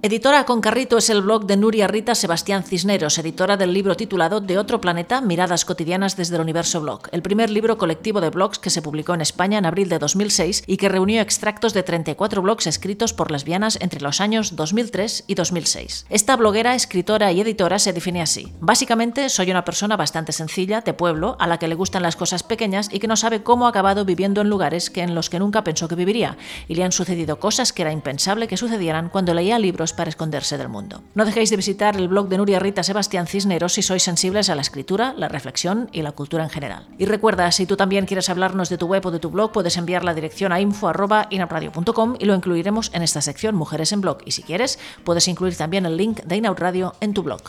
Editora con Carrito es el blog de Nuria Rita Sebastián Cisneros, editora del libro titulado De otro planeta, miradas cotidianas desde el universo blog, el primer libro colectivo de blogs que se publicó en España en abril de 2006 y que reunió extractos de 34 blogs escritos por lesbianas entre los años 2003 y 2006. Esta bloguera, escritora y editora se define así. Básicamente, soy una persona bastante sencilla, de pueblo, a la que le gustan las cosas pequeñas y que no sabe cómo ha acabado viviendo en lugares que en los que nunca pensó que viviría, y le han sucedido cosas que era impensable que sucedieran cuando leía libros para esconderse del mundo. No dejéis de visitar el blog de Nuria Rita Sebastián Cisneros si sois sensibles a la escritura, la reflexión y la cultura en general. Y recuerda, si tú también quieres hablarnos de tu web o de tu blog, puedes enviar la dirección a info.inapradio.com y lo incluiremos en esta sección Mujeres en Blog. Y si quieres, puedes incluir también el link de Inaud Radio en tu blog.